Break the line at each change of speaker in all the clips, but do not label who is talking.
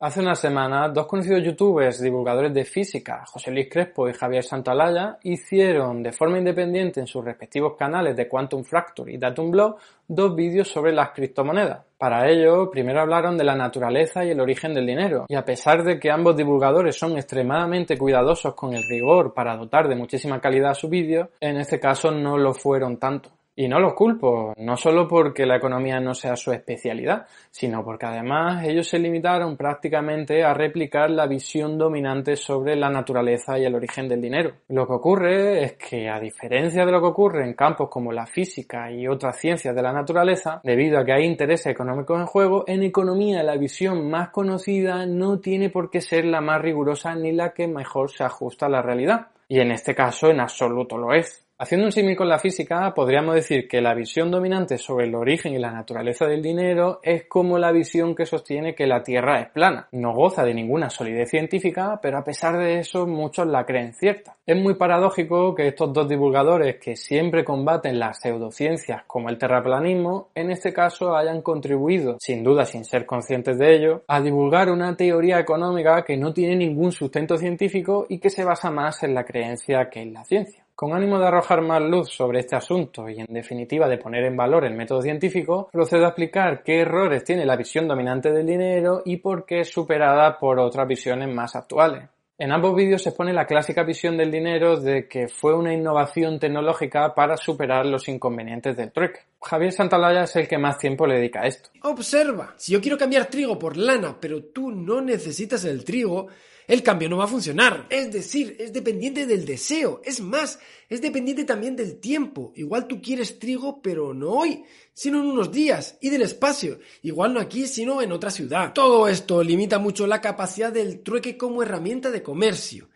Hace una semana, dos conocidos youtubers divulgadores de física, José Luis Crespo y Javier Santalaya, hicieron de forma independiente en sus respectivos canales de Quantum Fracture y Datum Blog dos vídeos sobre las criptomonedas. Para ello, primero hablaron de la naturaleza y el origen del dinero, y a pesar de que ambos divulgadores son extremadamente cuidadosos con el rigor para dotar de muchísima calidad a su vídeo, en este caso no lo fueron tanto. Y no los culpo, no solo porque la economía no sea su especialidad, sino porque además ellos se limitaron prácticamente a replicar la visión dominante sobre la naturaleza y el origen del dinero. Lo que ocurre es que, a diferencia de lo que ocurre en campos como la física y otras ciencias de la naturaleza, debido a que hay intereses económicos en juego, en economía la visión más conocida no tiene por qué ser la más rigurosa ni la que mejor se ajusta a la realidad. Y en este caso en absoluto lo es. Haciendo un símil con la física, podríamos decir que la visión dominante sobre el origen y la naturaleza del dinero es como la visión que sostiene que la Tierra es plana. No goza de ninguna solidez científica, pero a pesar de eso muchos la creen cierta. Es muy paradójico que estos dos divulgadores que siempre combaten las pseudociencias como el terraplanismo, en este caso hayan contribuido, sin duda sin ser conscientes de ello, a divulgar una teoría económica que no tiene ningún sustento científico y que se basa más en la creencia que en la ciencia. Con ánimo de arrojar más luz sobre este asunto y en definitiva de poner en valor el método científico, procedo a explicar qué errores tiene la visión dominante del dinero y por qué es superada por otras visiones más actuales. En ambos vídeos se expone la clásica visión del dinero de que fue una innovación tecnológica para superar los inconvenientes del trueque. Javier Santalaya es el que más tiempo le dedica a esto.
Observa, si yo quiero cambiar trigo por lana, pero tú no necesitas el trigo, el cambio no va a funcionar. Es decir, es dependiente del deseo. Es más, es dependiente también del tiempo. Igual tú quieres trigo, pero no hoy, sino en unos días. Y del espacio. Igual no aquí, sino en otra ciudad. Todo esto limita mucho la capacidad del trueque como herramienta de comercio.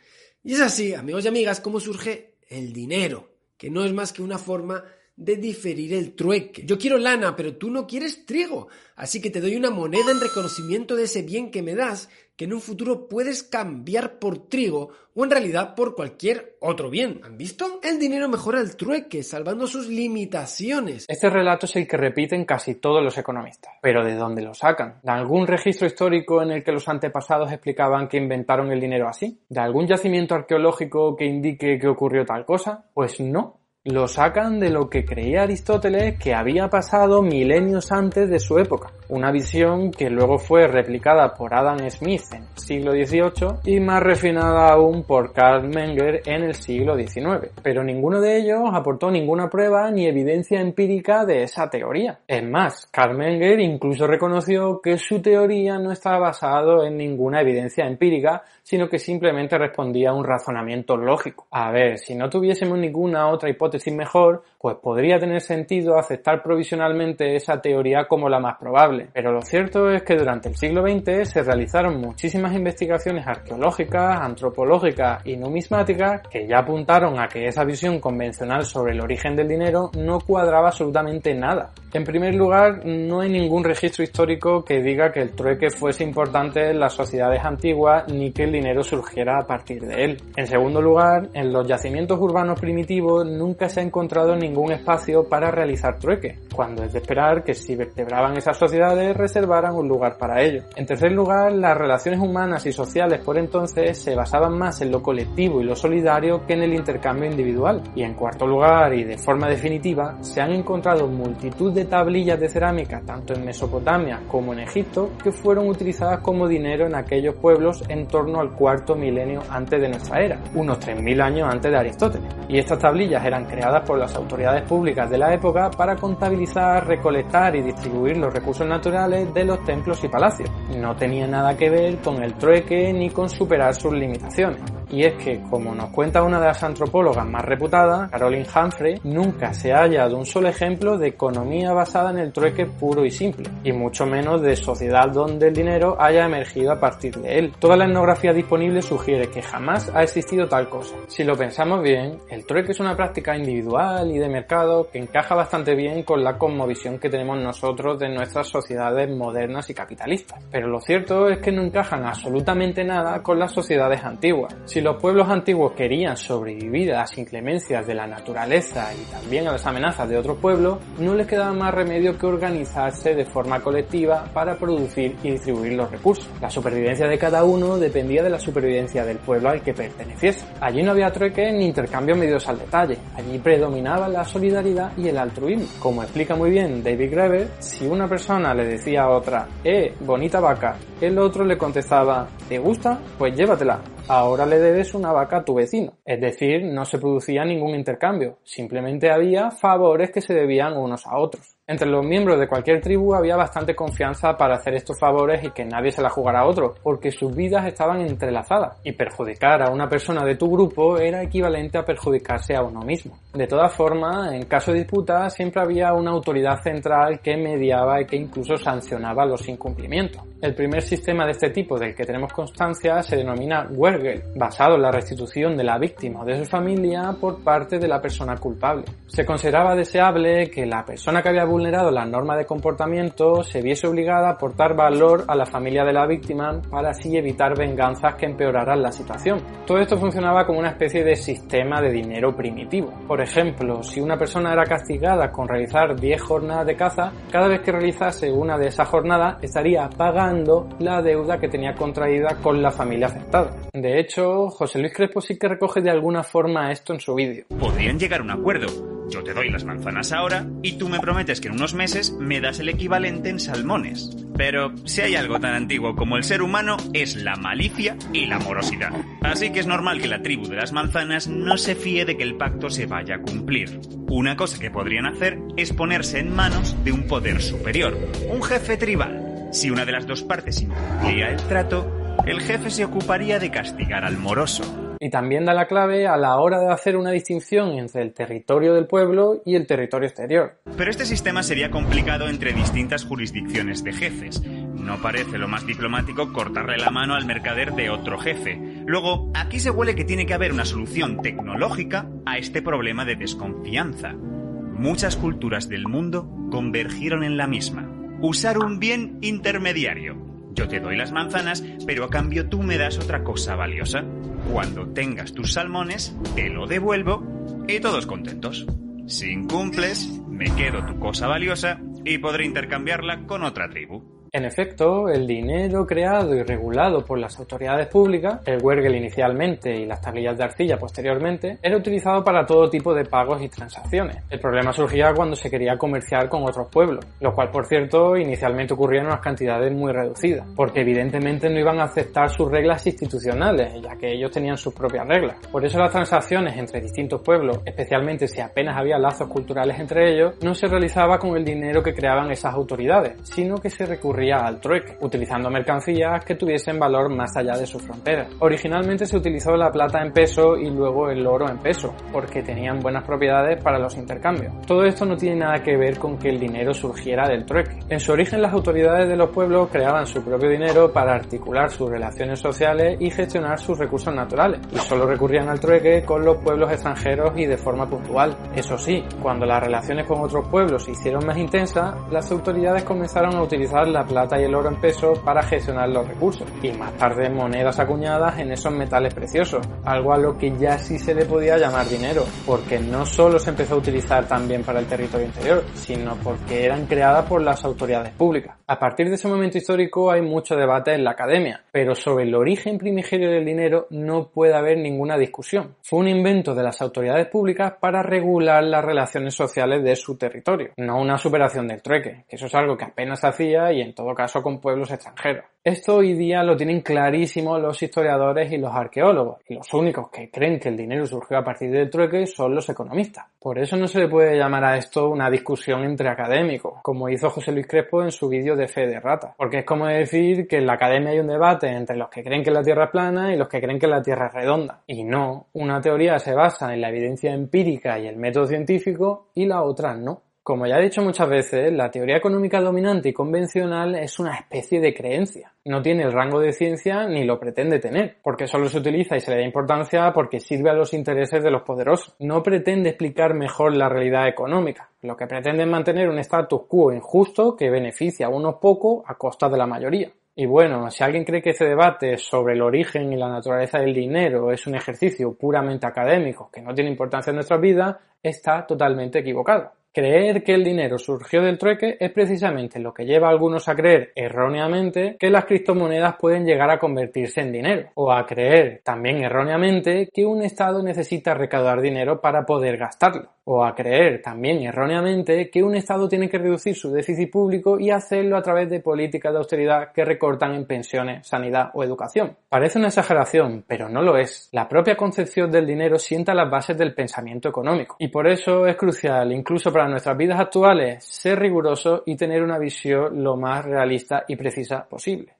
Y es así, amigos y amigas, como surge el dinero, que no es más que una forma de diferir el trueque. Yo quiero lana, pero tú no quieres trigo, así que te doy una moneda en reconocimiento de ese bien que me das, que en un futuro puedes cambiar por trigo o en realidad por cualquier otro bien. ¿Han visto? El dinero mejora el trueque, salvando sus limitaciones.
Este relato es el que repiten casi todos los economistas. Pero ¿de dónde lo sacan? ¿De algún registro histórico en el que los antepasados explicaban que inventaron el dinero así? ¿De algún yacimiento arqueológico que indique que ocurrió tal cosa? Pues no lo sacan de lo que creía Aristóteles que había pasado milenios antes de su época, una visión que luego fue replicada por Adam Smith en el siglo XVIII y más refinada aún por Karl Menger en el siglo XIX. Pero ninguno de ellos aportó ninguna prueba ni evidencia empírica de esa teoría. Es más, Karl Menger incluso reconoció que su teoría no estaba basada en ninguna evidencia empírica, sino que simplemente respondía a un razonamiento lógico. A ver, si no tuviésemos ninguna otra hipótesis mejor, pues podría tener sentido aceptar provisionalmente esa teoría como la más probable. Pero lo cierto es que durante el siglo XX se realizaron muchísimas investigaciones arqueológicas, antropológicas y numismáticas que ya apuntaron a que esa visión convencional sobre el origen del dinero no cuadraba absolutamente nada. En primer lugar, no hay ningún registro histórico que diga que el trueque fuese importante en las sociedades antiguas ni que el dinero surgiera a partir de él. En segundo lugar, en los yacimientos urbanos primitivos nunca se ha encontrado ningún espacio para realizar trueque, cuando es de esperar que si vertebraban esas reservaran un lugar para ello. En tercer lugar, las relaciones humanas y sociales por entonces se basaban más en lo colectivo y lo solidario que en el intercambio individual. Y en cuarto lugar, y de forma definitiva, se han encontrado multitud de tablillas de cerámica, tanto en Mesopotamia como en Egipto, que fueron utilizadas como dinero en aquellos pueblos en torno al cuarto milenio antes de nuestra era, unos 3.000 años antes de Aristóteles. Y estas tablillas eran creadas por las autoridades públicas de la época para contabilizar, recolectar y distribuir los recursos naturales de los templos y palacios. No tenía nada que ver con el trueque ni con superar sus limitaciones. Y es que, como nos cuenta una de las antropólogas más reputadas, Caroline Humphrey, nunca se ha hallado un solo ejemplo de economía basada en el trueque puro y simple, y mucho menos de sociedad donde el dinero haya emergido a partir de él. Toda la etnografía disponible sugiere que jamás ha existido tal cosa. Si lo pensamos bien, el trueque es una práctica individual y de mercado que encaja bastante bien con la cosmovisión que tenemos nosotros de nuestras sociedades modernas y capitalistas. Pero lo cierto es que no encajan absolutamente nada con las sociedades antiguas. Si los pueblos antiguos querían sobrevivir a las inclemencias de la naturaleza y también a las amenazas de otros pueblos, no les quedaba más remedio que organizarse de forma colectiva para producir y distribuir los recursos. La supervivencia de cada uno dependía de la supervivencia del pueblo al que perteneciese. Allí no había trueque ni intercambio medios al detalle. Allí predominaba la solidaridad y el altruismo. Como explica muy bien David Greber, si una persona le decía a otra, eh, bonita vaca, el otro le contestaba, ¿te gusta? Pues llévatela ahora le debes una vaca a tu vecino. Es decir, no se producía ningún intercambio, simplemente había favores que se debían unos a otros. Entre los miembros de cualquier tribu había bastante confianza para hacer estos favores y que nadie se la jugara a otro, porque sus vidas estaban entrelazadas, y perjudicar a una persona de tu grupo era equivalente a perjudicarse a uno mismo. De todas formas, en caso de disputa siempre había una autoridad central que mediaba y que incluso sancionaba los incumplimientos. El primer sistema de este tipo del que tenemos constancia se denomina Wergel, basado en la restitución de la víctima o de su familia por parte de la persona culpable. Se consideraba deseable que la persona que había vulnerado la norma de comportamiento se viese obligada a aportar valor a la familia de la víctima para así evitar venganzas que empeoraran la situación. Todo esto funcionaba como una especie de sistema de dinero primitivo. Por ejemplo, si una persona era castigada con realizar 10 jornadas de caza, cada vez que realizase una de esas jornadas estaría pagando la deuda que tenía contraída con la familia afectada. De hecho, José Luis Crespo sí que recoge de alguna forma esto en su vídeo.
Podrían llegar a un acuerdo yo te doy las manzanas ahora y tú me prometes que en unos meses me das el equivalente en salmones. Pero si hay algo tan antiguo como el ser humano es la malicia y la morosidad. Así que es normal que la tribu de las manzanas no se fíe de que el pacto se vaya a cumplir. Una cosa que podrían hacer es ponerse en manos de un poder superior, un jefe tribal. Si una de las dos partes incumplía el trato, el jefe se ocuparía de castigar al moroso
y también da la clave a la hora de hacer una distinción entre el territorio del pueblo y el territorio exterior.
Pero este sistema sería complicado entre distintas jurisdicciones de jefes. No parece lo más diplomático cortarle la mano al mercader de otro jefe. Luego, aquí se huele que tiene que haber una solución tecnológica a este problema de desconfianza. Muchas culturas del mundo convergieron en la misma. Usar un bien intermediario, yo te doy las manzanas, pero a cambio tú me das otra cosa valiosa. Cuando tengas tus salmones, te lo devuelvo y todos contentos. Si incumples, me quedo tu cosa valiosa y podré intercambiarla con otra tribu.
En efecto, el dinero creado y regulado por las autoridades públicas, el Wergel inicialmente y las tablillas de arcilla posteriormente, era utilizado para todo tipo de pagos y transacciones. El problema surgía cuando se quería comerciar con otros pueblos, lo cual por cierto inicialmente ocurría en unas cantidades muy reducidas, porque evidentemente no iban a aceptar sus reglas institucionales, ya que ellos tenían sus propias reglas. Por eso las transacciones entre distintos pueblos, especialmente si apenas había lazos culturales entre ellos, no se realizaba con el dinero que creaban esas autoridades, sino que se recurría al trueque, utilizando mercancías que tuviesen valor más allá de sus fronteras. Originalmente se utilizó la plata en peso y luego el oro en peso, porque tenían buenas propiedades para los intercambios. Todo esto no tiene nada que ver con que el dinero surgiera del trueque. En su origen las autoridades de los pueblos creaban su propio dinero para articular sus relaciones sociales y gestionar sus recursos naturales, y solo recurrían al trueque con los pueblos extranjeros y de forma puntual. Eso sí, cuando las relaciones con otros pueblos se hicieron más intensas, las autoridades comenzaron a utilizar la plata y el oro en peso para gestionar los recursos y más tarde monedas acuñadas en esos metales preciosos, algo a lo que ya sí se le podía llamar dinero, porque no solo se empezó a utilizar también para el territorio interior, sino porque eran creadas por las autoridades públicas. A partir de ese momento histórico hay mucho debate en la academia, pero sobre el origen primigenio del dinero no puede haber ninguna discusión. Fue un invento de las autoridades públicas para regular las relaciones sociales de su territorio, no una superación del trueque, que eso es algo que apenas hacía y en todo caso con pueblos extranjeros. Esto hoy día lo tienen clarísimo los historiadores y los arqueólogos, y los únicos que creen que el dinero surgió a partir del trueque son los economistas. Por eso no se le puede llamar a esto una discusión entre académicos, como hizo José Luis Crespo en su vídeo de Fe de Rata, porque es como decir que en la academia hay un debate entre los que creen que la Tierra es plana y los que creen que la Tierra es redonda. Y no, una teoría se basa en la evidencia empírica y el método científico y la otra no. Como ya he dicho muchas veces, la teoría económica dominante y convencional es una especie de creencia. No tiene el rango de ciencia ni lo pretende tener, porque solo se utiliza y se le da importancia porque sirve a los intereses de los poderosos. No pretende explicar mejor la realidad económica. Lo que pretende es mantener un status quo injusto que beneficia a unos pocos a costa de la mayoría. Y bueno, si alguien cree que ese debate sobre el origen y la naturaleza del dinero es un ejercicio puramente académico que no tiene importancia en nuestras vidas, está totalmente equivocado. Creer que el dinero surgió del trueque es precisamente lo que lleva a algunos a creer erróneamente que las criptomonedas pueden llegar a convertirse en dinero, o a creer también erróneamente que un Estado necesita recaudar dinero para poder gastarlo o a creer también erróneamente que un Estado tiene que reducir su déficit público y hacerlo a través de políticas de austeridad que recortan en pensiones, sanidad o educación. Parece una exageración, pero no lo es. La propia concepción del dinero sienta las bases del pensamiento económico y por eso es crucial, incluso para nuestras vidas actuales, ser riguroso y tener una visión lo más realista y precisa posible.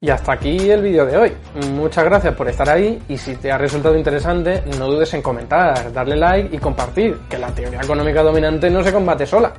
Y hasta aquí el vídeo de hoy. Muchas gracias por estar ahí y si te ha resultado interesante no dudes en comentar, darle like y compartir, que la teoría económica dominante no se combate sola.